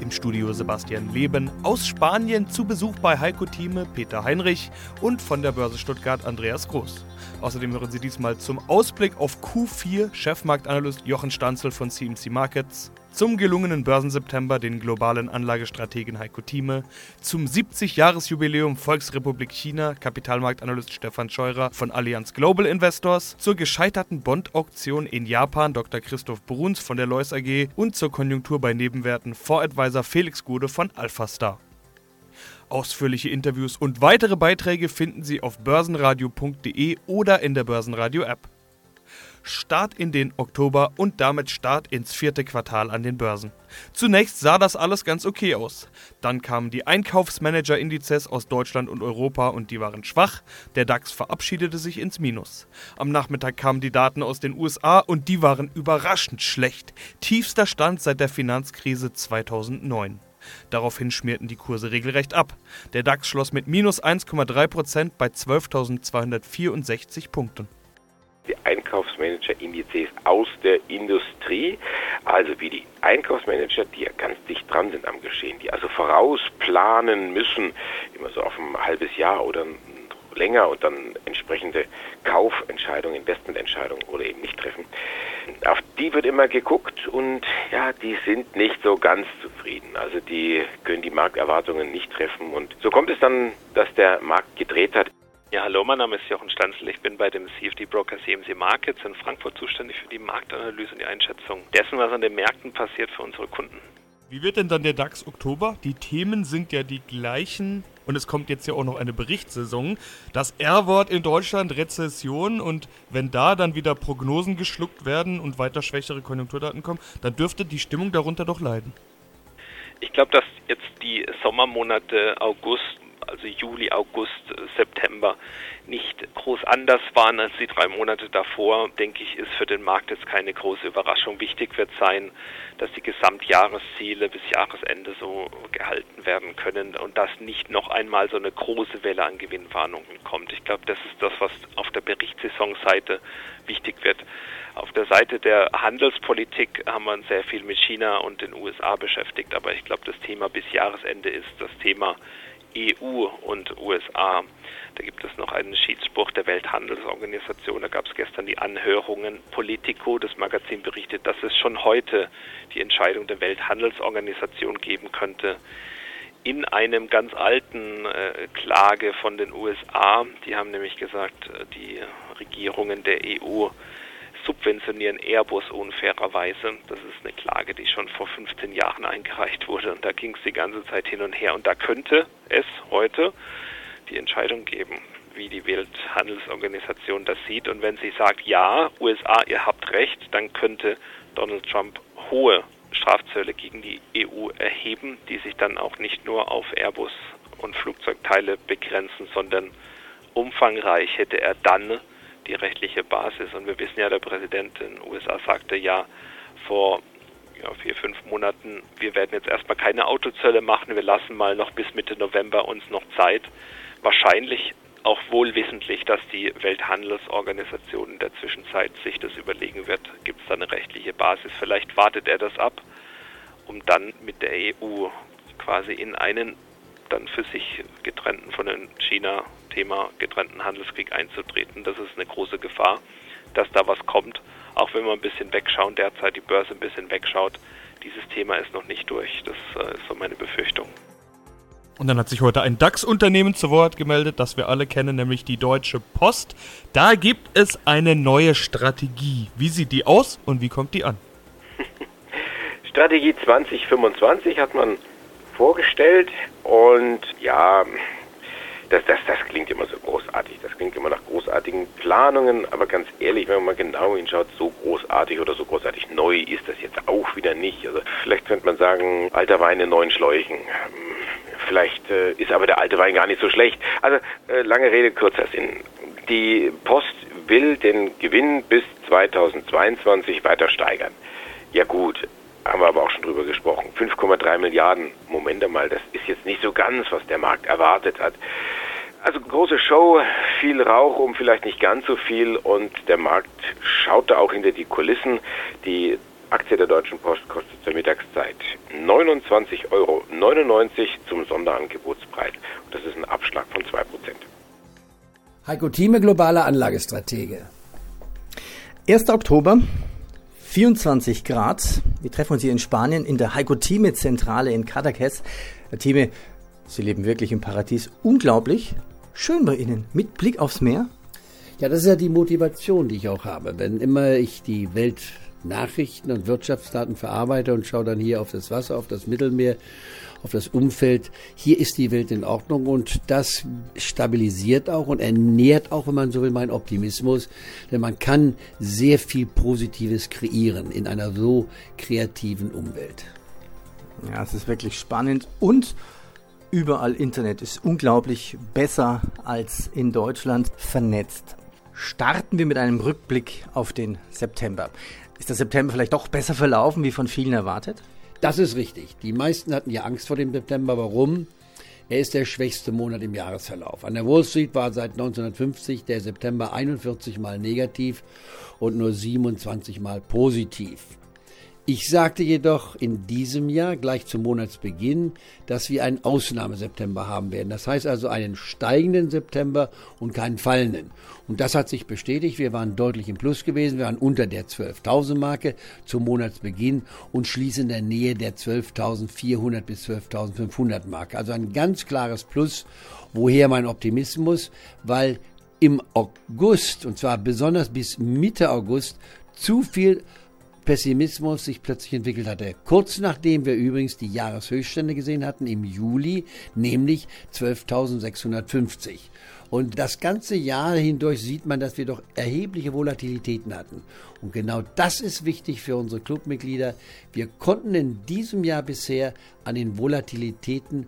Im Studio Sebastian Leben aus Spanien zu Besuch bei Heiko Thieme Peter Heinrich und von der Börse Stuttgart Andreas Groß. Außerdem hören Sie diesmal zum Ausblick auf Q4 Chefmarktanalyst Jochen Stanzel von CMC Markets, zum gelungenen Börsenseptember den globalen Anlagestrategen Heiko Thieme, zum 70-Jahres-Jubiläum Volksrepublik China Kapitalmarktanalyst Stefan Scheurer von Allianz Global Investors, zur gescheiterten Bond-Auktion in Japan Dr. Christoph Bruns von der Lois AG und zur Konjunktur bei Nebenwerten Voradvisor Felix Gude von AlphaStar. Ausführliche Interviews und weitere Beiträge finden Sie auf börsenradio.de oder in der Börsenradio-App. Start in den Oktober und damit Start ins vierte Quartal an den Börsen. Zunächst sah das alles ganz okay aus. Dann kamen die Einkaufsmanager-Indizes aus Deutschland und Europa und die waren schwach. Der DAX verabschiedete sich ins Minus. Am Nachmittag kamen die Daten aus den USA und die waren überraschend schlecht. Tiefster Stand seit der Finanzkrise 2009. Daraufhin schmierten die Kurse regelrecht ab. Der DAX schloss mit minus 1,3% bei 12.264 Punkten. Die Einkaufsmanager-Indizes aus der Industrie, also wie die Einkaufsmanager, die ja ganz dicht dran sind am Geschehen, die also vorausplanen müssen, immer so auf ein halbes Jahr oder länger und dann entsprechende Kaufentscheidungen, Investmententscheidungen oder eben nicht treffen. Auf die wird immer geguckt und ja, die sind nicht so ganz zufrieden. Also die können die Markterwartungen nicht treffen und so kommt es dann, dass der Markt gedreht hat. Ja, hallo, mein Name ist Jochen Stanzel. Ich bin bei dem CFD Broker CMC Markets in Frankfurt zuständig für die Marktanalyse und die Einschätzung dessen, was an den Märkten passiert für unsere Kunden. Wie wird denn dann der DAX Oktober? Die Themen sind ja die gleichen und es kommt jetzt ja auch noch eine Berichtssaison. Das R-Wort in Deutschland, Rezession und wenn da dann wieder Prognosen geschluckt werden und weiter schwächere Konjunkturdaten kommen, dann dürfte die Stimmung darunter doch leiden. Ich glaube, dass jetzt die Sommermonate August also Juli, August, September, nicht groß anders waren als die drei Monate davor, denke ich, ist für den Markt jetzt keine große Überraschung. Wichtig wird sein, dass die Gesamtjahresziele bis Jahresende so gehalten werden können und dass nicht noch einmal so eine große Welle an Gewinnwarnungen kommt. Ich glaube, das ist das, was auf der Berichtssaisonseite wichtig wird. Auf der Seite der Handelspolitik haben wir uns sehr viel mit China und den USA beschäftigt, aber ich glaube, das Thema bis Jahresende ist das Thema EU und USA. Da gibt es noch einen Schiedsspruch der Welthandelsorganisation. Da gab es gestern die Anhörungen. Politico, das Magazin berichtet, dass es schon heute die Entscheidung der Welthandelsorganisation geben könnte. In einem ganz alten äh, Klage von den USA, die haben nämlich gesagt, äh, die Regierungen der EU subventionieren Airbus unfairerweise. Das ist eine Klage, die schon vor 15 Jahren eingereicht wurde und da ging es die ganze Zeit hin und her. Und da könnte es heute die Entscheidung geben, wie die Welthandelsorganisation das sieht. Und wenn sie sagt, ja, USA, ihr habt recht, dann könnte Donald Trump hohe Strafzölle gegen die EU erheben, die sich dann auch nicht nur auf Airbus und Flugzeugteile begrenzen, sondern umfangreich hätte er dann die rechtliche Basis. Und wir wissen ja, der Präsident in den USA sagte ja vor ja, vier, fünf Monaten, wir werden jetzt erstmal keine Autozölle machen, wir lassen mal noch bis Mitte November uns noch Zeit. Wahrscheinlich auch wohl wissentlich, dass die Welthandelsorganisation in der Zwischenzeit sich das überlegen wird, gibt es da eine rechtliche Basis. Vielleicht wartet er das ab, um dann mit der EU quasi in einen dann für sich getrennten von China Thema getrennten Handelskrieg einzutreten. Das ist eine große Gefahr, dass da was kommt. Auch wenn wir ein bisschen wegschauen, derzeit die Börse ein bisschen wegschaut, dieses Thema ist noch nicht durch. Das äh, ist so meine Befürchtung. Und dann hat sich heute ein DAX-Unternehmen zu Wort gemeldet, das wir alle kennen, nämlich die Deutsche Post. Da gibt es eine neue Strategie. Wie sieht die aus und wie kommt die an? Strategie 2025 hat man vorgestellt und ja, das, das, das klingt immer so großartig. Das klingt immer nach großartigen Planungen, aber ganz ehrlich, wenn man mal genau hinschaut, so großartig oder so großartig neu ist das jetzt auch wieder nicht. Also vielleicht könnte man sagen, alter Wein in neuen Schläuchen. Vielleicht äh, ist aber der alte Wein gar nicht so schlecht. Also äh, lange Rede, kurzer Sinn. Die Post will den Gewinn bis 2022 weiter steigern. Ja gut, haben wir aber auch schon drüber gesprochen. 5,3 Milliarden, Moment mal, das ist jetzt nicht so ganz, was der Markt erwartet hat. Also große Show, viel Rauch um vielleicht nicht ganz so viel und der Markt schaute auch hinter die Kulissen. Die Aktie der Deutschen Post kostet zur Mittagszeit 29,99 Euro zum Sonderangebotspreis. Und das ist ein Abschlag von 2%. Heiko Thieme, globaler Anlagestratege. 1. Oktober, 24 Grad. Wir treffen uns hier in Spanien in der Heiko Thieme Zentrale in Cadaqués. Herr Thieme, Sie leben wirklich im Paradies. Unglaublich. Schön bei Ihnen. Mit Blick aufs Meer. Ja, das ist ja die Motivation, die ich auch habe. Wenn immer ich die Weltnachrichten und Wirtschaftsdaten verarbeite und schaue dann hier auf das Wasser, auf das Mittelmeer, auf das Umfeld, hier ist die Welt in Ordnung und das stabilisiert auch und ernährt auch, wenn man so will, meinen Optimismus. Denn man kann sehr viel Positives kreieren in einer so kreativen Umwelt. Ja, es ist wirklich spannend und überall Internet ist unglaublich besser als in Deutschland vernetzt. Starten wir mit einem Rückblick auf den September. Ist der September vielleicht doch besser verlaufen, wie von vielen erwartet? Das ist richtig. Die meisten hatten ja Angst vor dem September. Warum? Er ist der schwächste Monat im Jahresverlauf. An der Wall Street war seit 1950 der September 41 mal negativ und nur 27 mal positiv. Ich sagte jedoch in diesem Jahr gleich zum Monatsbeginn, dass wir einen Ausnahmeseptember haben werden. Das heißt also einen steigenden September und keinen fallenden. Und das hat sich bestätigt. Wir waren deutlich im Plus gewesen. Wir waren unter der 12.000 Marke zum Monatsbeginn und schließen in der Nähe der 12.400 bis 12.500 Marke. Also ein ganz klares Plus. Woher mein Optimismus? Weil im August, und zwar besonders bis Mitte August, zu viel Pessimismus sich plötzlich entwickelt hatte. Kurz nachdem wir übrigens die Jahreshöchststände gesehen hatten im Juli, nämlich 12.650. Und das ganze Jahr hindurch sieht man, dass wir doch erhebliche Volatilitäten hatten. Und genau das ist wichtig für unsere Clubmitglieder. Wir konnten in diesem Jahr bisher an den Volatilitäten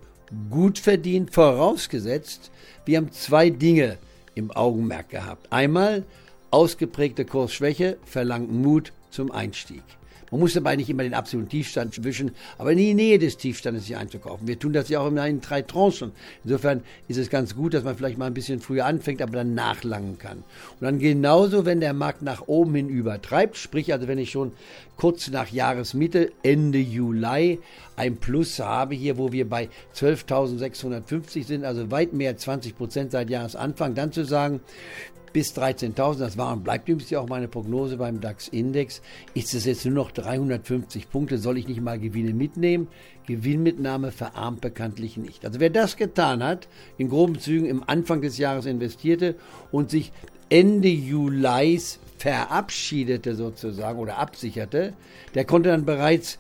gut verdienen, vorausgesetzt, wir haben zwei Dinge im Augenmerk gehabt. Einmal ausgeprägte Kursschwäche verlangt Mut zum Einstieg. Man muss dabei nicht immer den absoluten Tiefstand wischen, aber in die Nähe des Tiefstandes sich einzukaufen. Wir tun das ja auch immer in drei Tranchen. Insofern ist es ganz gut, dass man vielleicht mal ein bisschen früher anfängt, aber dann nachlangen kann. Und dann genauso, wenn der Markt nach oben hin übertreibt, sprich also wenn ich schon kurz nach Jahresmitte, Ende Juli, ein Plus habe hier, wo wir bei 12.650 sind, also weit mehr als 20 Prozent seit Jahresanfang, dann zu sagen, bis 13.000, das war und bleibt übrigens ja auch meine Prognose beim DAX-Index, ist es jetzt nur noch 350 Punkte, soll ich nicht mal Gewinne mitnehmen? Gewinnmitnahme verarmt bekanntlich nicht. Also wer das getan hat, in groben Zügen im Anfang des Jahres investierte und sich Ende Juli verabschiedete sozusagen oder absicherte, der konnte dann bereits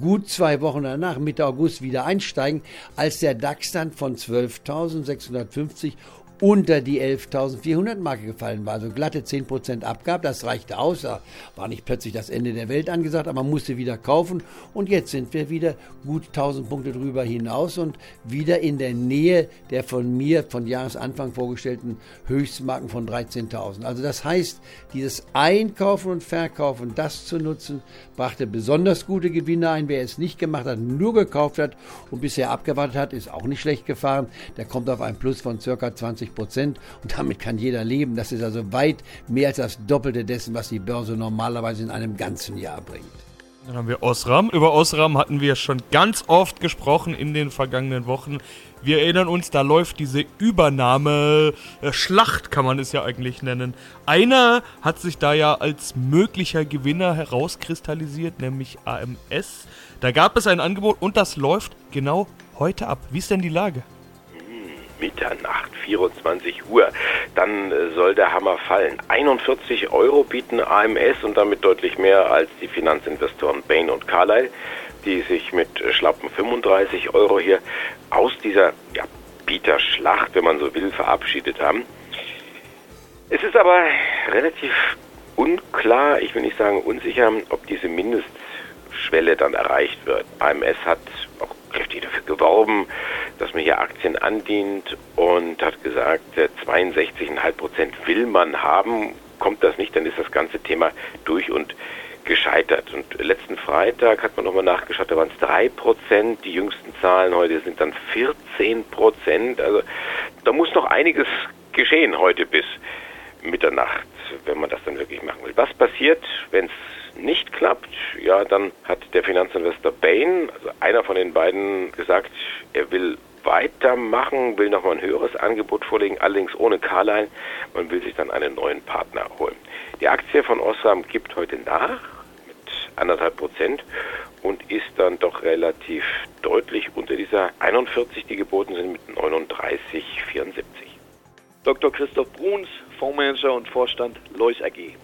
gut zwei Wochen danach, Mitte August, wieder einsteigen, als der DAX dann von 12.650 unter die 11.400 Marke gefallen war, also glatte 10% abgab. Das reichte aus, da war nicht plötzlich das Ende der Welt angesagt, aber man musste wieder kaufen und jetzt sind wir wieder gut 1000 Punkte drüber hinaus und wieder in der Nähe der von mir von Jahresanfang vorgestellten Höchstmarken von 13.000. Also das heißt, dieses Einkaufen und Verkaufen, das zu nutzen, brachte besonders gute Gewinne ein. Wer es nicht gemacht hat, nur gekauft hat und bisher abgewartet hat, ist auch nicht schlecht gefahren. Der kommt auf ein Plus von circa 20 50 Prozent und damit kann jeder leben. Das ist also weit mehr als das Doppelte dessen, was die Börse normalerweise in einem ganzen Jahr bringt. Dann haben wir Osram. Über Osram hatten wir schon ganz oft gesprochen in den vergangenen Wochen. Wir erinnern uns, da läuft diese Übernahme-Schlacht, äh, kann man es ja eigentlich nennen. Einer hat sich da ja als möglicher Gewinner herauskristallisiert, nämlich AMS. Da gab es ein Angebot und das läuft genau heute ab. Wie ist denn die Lage? Mitternacht, 24 Uhr, dann äh, soll der Hammer fallen. 41 Euro bieten AMS und damit deutlich mehr als die Finanzinvestoren Bain und Carlyle, die sich mit schlappen 35 Euro hier aus dieser ja, Bieterschlacht, wenn man so will, verabschiedet haben. Es ist aber relativ unklar, ich will nicht sagen unsicher, ob diese Mindestschwelle dann erreicht wird. AMS hat auch kräftig dafür geworben, dass man hier Aktien andient und hat gesagt, 62,5 Prozent will man haben, kommt das nicht, dann ist das ganze Thema durch und gescheitert. Und letzten Freitag hat man nochmal nachgeschaut, da waren es 3 Prozent, die jüngsten Zahlen heute sind dann 14 Prozent. Also da muss noch einiges geschehen heute bis Mitternacht, wenn man das dann wirklich machen will. Was passiert, wenn es nicht klappt? Ja, dann hat der Finanzinvestor Bain, also einer von den beiden, gesagt, er will weitermachen, will nochmal ein höheres Angebot vorlegen, allerdings ohne Carline. Man will sich dann einen neuen Partner holen. Die Aktie von Osram gibt heute nach anderthalb Prozent und ist dann doch relativ deutlich unter dieser 41, die geboten sind, mit 39,74. Dr. Christoph Bruns, Fondsmanager und Vorstand Lois AG.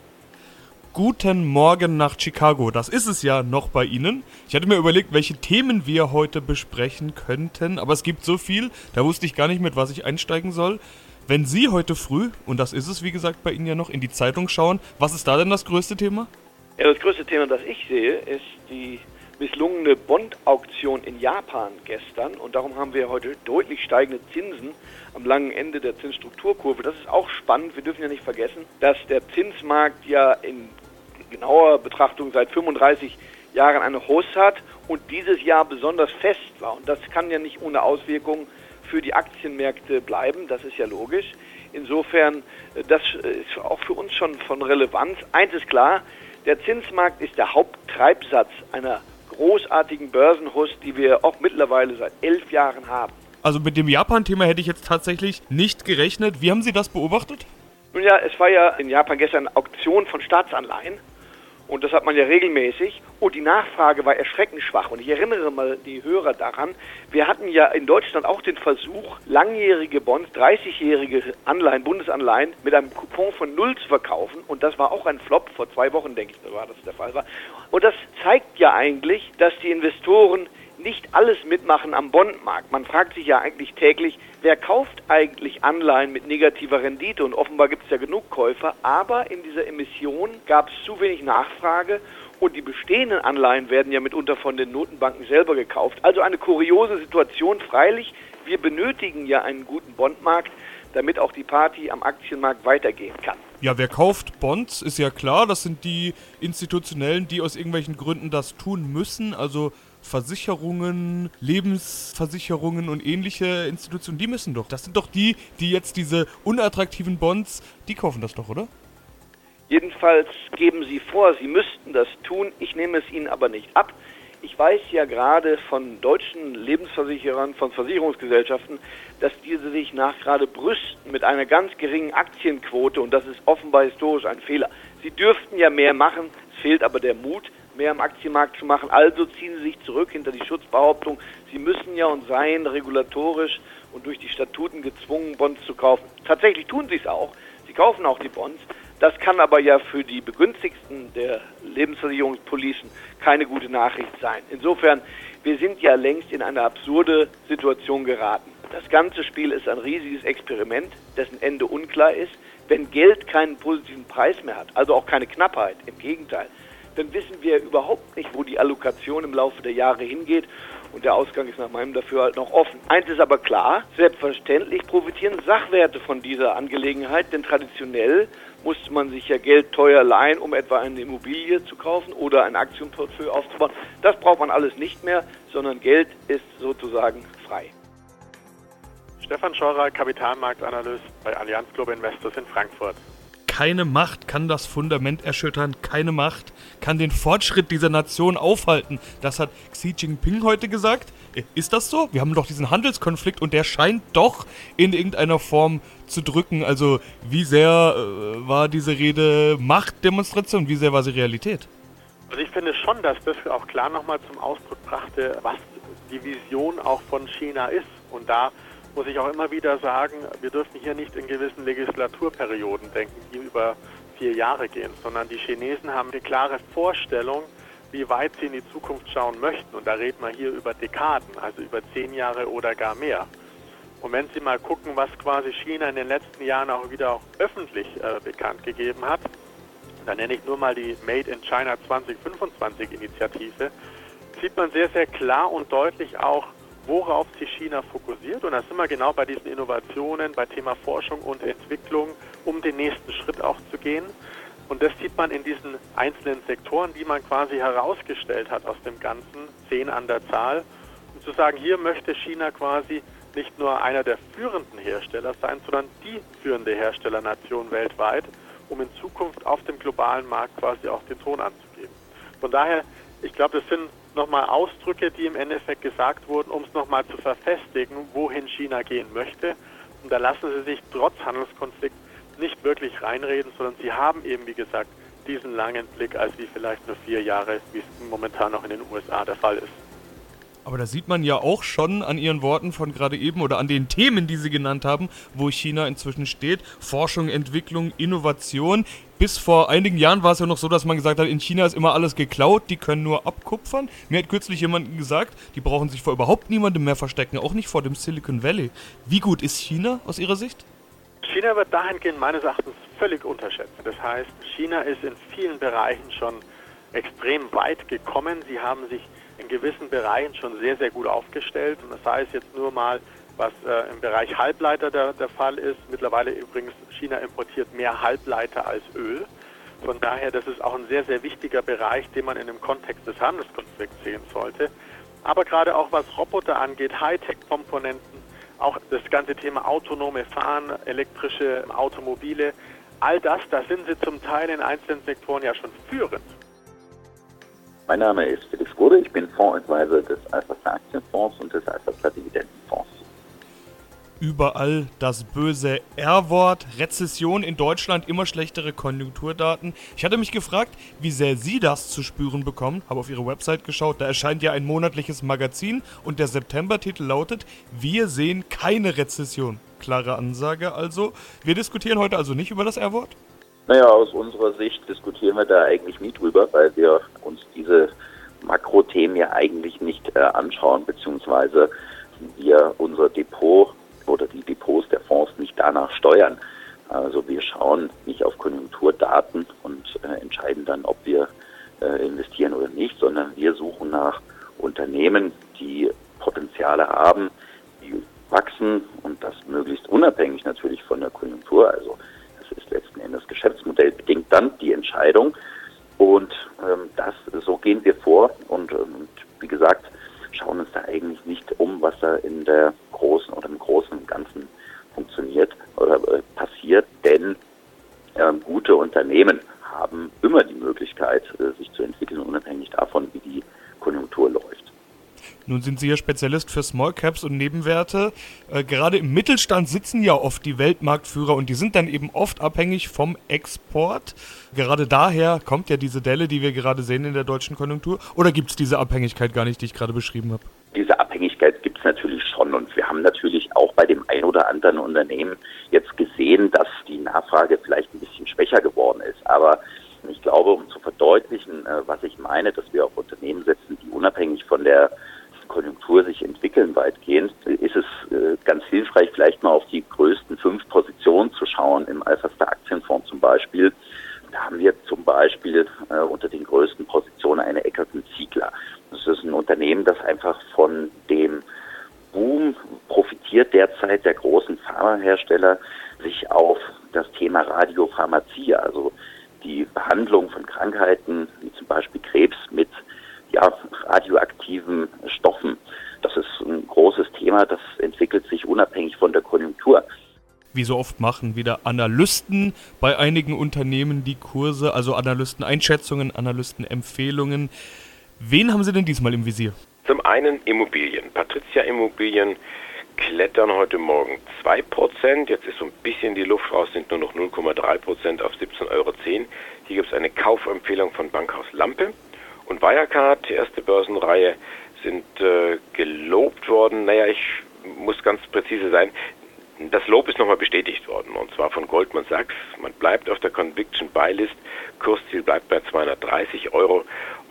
Guten Morgen nach Chicago. Das ist es ja noch bei Ihnen. Ich hatte mir überlegt, welche Themen wir heute besprechen könnten, aber es gibt so viel, da wusste ich gar nicht, mit was ich einsteigen soll. Wenn Sie heute früh, und das ist es wie gesagt bei Ihnen ja noch, in die Zeitung schauen, was ist da denn das größte Thema? Ja, das größte Thema, das ich sehe, ist die misslungene Bond-Auktion in Japan gestern. Und darum haben wir heute deutlich steigende Zinsen am langen Ende der Zinsstrukturkurve. Das ist auch spannend. Wir dürfen ja nicht vergessen, dass der Zinsmarkt ja in genauer Betrachtung seit 35 Jahren eine Host hat und dieses Jahr besonders fest war. Und das kann ja nicht ohne Auswirkungen für die Aktienmärkte bleiben. Das ist ja logisch. Insofern, äh, das ist auch für uns schon von Relevanz. Eins ist klar, der Zinsmarkt ist der Haupttreibsatz einer großartigen Börsenhust, die wir auch mittlerweile seit elf Jahren haben. Also mit dem Japan-Thema hätte ich jetzt tatsächlich nicht gerechnet. Wie haben Sie das beobachtet? Nun ja, es war ja in Japan gestern eine Auktion von Staatsanleihen und das hat man ja regelmäßig. Und die Nachfrage war erschreckend schwach. Und ich erinnere mal die Hörer daran, wir hatten ja in Deutschland auch den Versuch, langjährige Bonds, 30-jährige Anleihen, Bundesanleihen mit einem Coupon von Null zu verkaufen. Und das war auch ein Flop. Vor zwei Wochen, denke ich, war das der Fall war. Und das zeigt ja eigentlich, dass die Investoren nicht alles mitmachen am Bondmarkt. Man fragt sich ja eigentlich täglich, wer kauft eigentlich Anleihen mit negativer Rendite? Und offenbar gibt es ja genug Käufer, aber in dieser Emission gab es zu wenig Nachfrage und die bestehenden Anleihen werden ja mitunter von den Notenbanken selber gekauft. Also eine kuriose Situation. Freilich, wir benötigen ja einen guten Bondmarkt, damit auch die Party am Aktienmarkt weitergehen kann. Ja, wer kauft Bonds, ist ja klar. Das sind die Institutionellen, die aus irgendwelchen Gründen das tun müssen. Also Versicherungen, Lebensversicherungen und ähnliche Institutionen, die müssen doch. Das sind doch die, die jetzt diese unattraktiven Bonds, die kaufen das doch, oder? Jedenfalls geben sie vor, sie müssten das tun. Ich nehme es ihnen aber nicht ab. Ich weiß ja gerade von deutschen Lebensversicherern, von Versicherungsgesellschaften, dass diese sich nach gerade brüsten mit einer ganz geringen Aktienquote und das ist offenbar historisch ein Fehler. Sie dürften ja mehr machen, es fehlt aber der Mut mehr am Aktienmarkt zu machen. Also ziehen sie sich zurück hinter die Schutzbehauptung, sie müssen ja und seien regulatorisch und durch die Statuten gezwungen, Bonds zu kaufen. Tatsächlich tun sie es auch. Sie kaufen auch die Bonds. Das kann aber ja für die Begünstigten der Lebensversicherungspolicen keine gute Nachricht sein. Insofern, wir sind ja längst in eine absurde Situation geraten. Das ganze Spiel ist ein riesiges Experiment, dessen Ende unklar ist. Wenn Geld keinen positiven Preis mehr hat, also auch keine Knappheit, im Gegenteil, dann wissen wir überhaupt nicht, wo die Allokation im Laufe der Jahre hingeht. Und der Ausgang ist nach meinem Dafürhalten noch offen. Eins ist aber klar, selbstverständlich profitieren Sachwerte von dieser Angelegenheit, denn traditionell musste man sich ja Geld teuer leihen, um etwa eine Immobilie zu kaufen oder ein Aktienportfolio aufzubauen. Das braucht man alles nicht mehr, sondern Geld ist sozusagen frei. Stefan Scheurer, Kapitalmarktanalyst bei Allianz Global Investors in Frankfurt. Keine Macht kann das Fundament erschüttern, keine Macht kann den Fortschritt dieser Nation aufhalten. Das hat Xi Jinping heute gesagt. Ist das so? Wir haben doch diesen Handelskonflikt und der scheint doch in irgendeiner Form zu drücken. Also wie sehr äh, war diese Rede Machtdemonstration, wie sehr war sie Realität? Also ich finde schon, dass das auch klar nochmal zum Ausdruck brachte, was die Vision auch von China ist. Und da muss ich auch immer wieder sagen, wir dürfen hier nicht in gewissen Legislaturperioden denken, die über vier Jahre gehen, sondern die Chinesen haben eine klare Vorstellung, wie weit sie in die Zukunft schauen möchten. Und da reden wir hier über Dekaden, also über zehn Jahre oder gar mehr. Und wenn Sie mal gucken, was quasi China in den letzten Jahren auch wieder auch öffentlich äh, bekannt gegeben hat, dann nenne ich nur mal die Made in China 2025 Initiative, sieht man sehr, sehr klar und deutlich auch, worauf sich China fokussiert. Und da sind wir genau bei diesen Innovationen, bei Thema Forschung und Entwicklung, um den nächsten Schritt auch zu gehen. Und das sieht man in diesen einzelnen Sektoren, die man quasi herausgestellt hat aus dem Ganzen, zehn an der Zahl. Und zu sagen, hier möchte China quasi nicht nur einer der führenden Hersteller sein, sondern die führende Herstellernation weltweit, um in Zukunft auf dem globalen Markt quasi auch den Ton anzugeben. Von daher, ich glaube, das sind nochmal Ausdrücke, die im Endeffekt gesagt wurden, um es nochmal zu verfestigen, wohin China gehen möchte. Und da lassen sie sich trotz Handelskonflikt nicht wirklich reinreden, sondern sie haben eben, wie gesagt, diesen langen Blick als wie vielleicht nur vier Jahre, wie es momentan noch in den USA der Fall ist. Aber da sieht man ja auch schon an Ihren Worten von gerade eben oder an den Themen, die Sie genannt haben, wo China inzwischen steht. Forschung, Entwicklung, Innovation. Bis vor einigen Jahren war es ja noch so, dass man gesagt hat, in China ist immer alles geklaut, die können nur abkupfern. Mir hat kürzlich jemand gesagt, die brauchen sich vor überhaupt niemandem mehr verstecken, auch nicht vor dem Silicon Valley. Wie gut ist China aus Ihrer Sicht? China wird dahingehend meines Erachtens völlig unterschätzt. Das heißt, China ist in vielen Bereichen schon extrem weit gekommen. Sie haben sich in gewissen Bereichen schon sehr, sehr gut aufgestellt. Und das es jetzt nur mal, was äh, im Bereich Halbleiter der, der Fall ist. Mittlerweile übrigens, China importiert mehr Halbleiter als Öl. Von daher, das ist auch ein sehr, sehr wichtiger Bereich, den man in dem Kontext des Handelskonflikts sehen sollte. Aber gerade auch was Roboter angeht, Hightech-Komponenten, auch das ganze Thema autonome Fahren, elektrische Automobile, all das, da sind sie zum Teil in einzelnen Sektoren ja schon führend. Mein Name ist Felix Gode, ich bin Fondsadvisor des Alpha Aktienfonds und des Alpha Dividendenfonds. Überall das böse R-Wort, Rezession in Deutschland, immer schlechtere Konjunkturdaten. Ich hatte mich gefragt, wie sehr Sie das zu spüren bekommen, habe auf Ihre Website geschaut, da erscheint ja ein monatliches Magazin und der September-Titel lautet Wir sehen keine Rezession. Klare Ansage also. Wir diskutieren heute also nicht über das R-Wort? Naja, aus unserer Sicht diskutieren wir da eigentlich nie drüber, weil wir uns diese Makrothemen ja eigentlich nicht äh, anschauen, beziehungsweise wir unser Depot oder die Depots der Fonds nicht danach steuern. Also wir schauen nicht auf Konjunkturdaten und äh, entscheiden dann, ob wir äh, investieren oder nicht, sondern wir suchen nach Unternehmen, die Potenziale haben, die wachsen und das möglichst unabhängig natürlich von der Konjunktur. Also ist letzten Endes Geschäftsmodell bedingt dann die Entscheidung. Und ähm, das, so gehen wir vor und, und wie gesagt, schauen uns da eigentlich nicht um, was da in der großen oder im Großen und Ganzen funktioniert oder äh, passiert, denn äh, gute Unternehmen haben immer die Möglichkeit, äh, sich zu entwickeln, unabhängig davon, wie die. Nun sind Sie ja Spezialist für Small Caps und Nebenwerte. Äh, gerade im Mittelstand sitzen ja oft die Weltmarktführer und die sind dann eben oft abhängig vom Export. Gerade daher kommt ja diese Delle, die wir gerade sehen in der deutschen Konjunktur. Oder gibt es diese Abhängigkeit gar nicht, die ich gerade beschrieben habe? Diese Abhängigkeit gibt es natürlich schon und wir haben natürlich auch bei dem ein oder anderen Unternehmen jetzt gesehen, dass die Nachfrage vielleicht ein bisschen schwächer geworden ist. Aber ich glaube, um zu verdeutlichen, äh, was ich meine, dass wir auf Unternehmen setzen, die unabhängig von der Konjunktur sich entwickeln weitgehend, ist es äh, ganz hilfreich, vielleicht mal auf die größten fünf Positionen zu schauen, im Alpha-Star Aktienfonds zum Beispiel. Da haben wir zum Beispiel äh, unter den größten Positionen eine Eckerton Ziegler. Das ist ein Unternehmen, das einfach von dem Boom profitiert derzeit der großen Pharmahersteller sich auf das Thema Radiopharmazie, also die Behandlung von Krankheiten wie zum Beispiel Krebs mit ja, radioaktiven Stoffen. Das ist ein großes Thema, das entwickelt sich unabhängig von der Konjunktur. Wie so oft machen wieder Analysten bei einigen Unternehmen die Kurse, also Analysteneinschätzungen, Analystenempfehlungen. Wen haben Sie denn diesmal im Visier? Zum einen Immobilien. Patricia Immobilien klettern heute Morgen 2%. Jetzt ist so ein bisschen die Luft raus, sind nur noch 0,3% auf 17,10 Euro. Hier gibt es eine Kaufempfehlung von Bankhaus Lampe und Wirecard, die erste Börsenreihe, sind äh, gelobt worden. Naja, ich muss ganz präzise sein. Das Lob ist nochmal bestätigt worden und zwar von Goldman Sachs. Man bleibt auf der Conviction Buy List. Kursziel bleibt bei 230 Euro.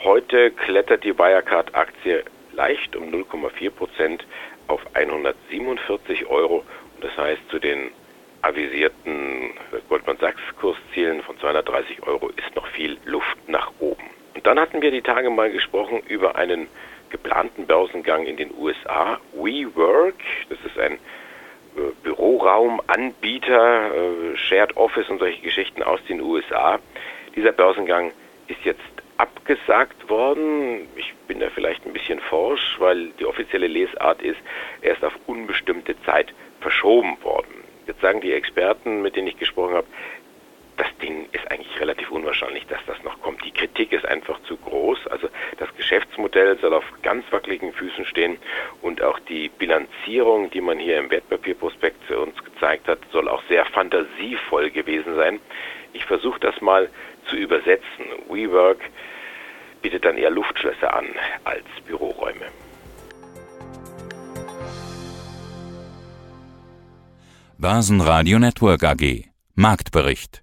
Heute klettert die Wirecard-Aktie leicht um 0,4 Prozent auf 147 Euro. Und das heißt, zu den avisierten Goldman Sachs Kurszielen von 230 Euro ist noch viel Luft nach oben. Und dann hatten wir die Tage mal gesprochen über einen geplanten Börsengang in den USA. WeWork, das ist ein Büroraumanbieter, äh, Shared Office und solche Geschichten aus den USA. Dieser Börsengang ist jetzt abgesagt worden. Ich bin da vielleicht ein bisschen forsch, weil die offizielle Lesart ist, er ist auf unbestimmte Zeit verschoben worden. Jetzt sagen die Experten, mit denen ich gesprochen habe, das Ding ist eigentlich relativ unwahrscheinlich, dass das noch kommt. Kritik ist einfach zu groß. Also das Geschäftsmodell soll auf ganz wackeligen Füßen stehen und auch die Bilanzierung, die man hier im Wertpapierprospekt uns gezeigt hat, soll auch sehr fantasievoll gewesen sein. Ich versuche das mal zu übersetzen. WeWork bietet dann eher Luftschlösser an als Büroräume. Börsenradio Network AG Marktbericht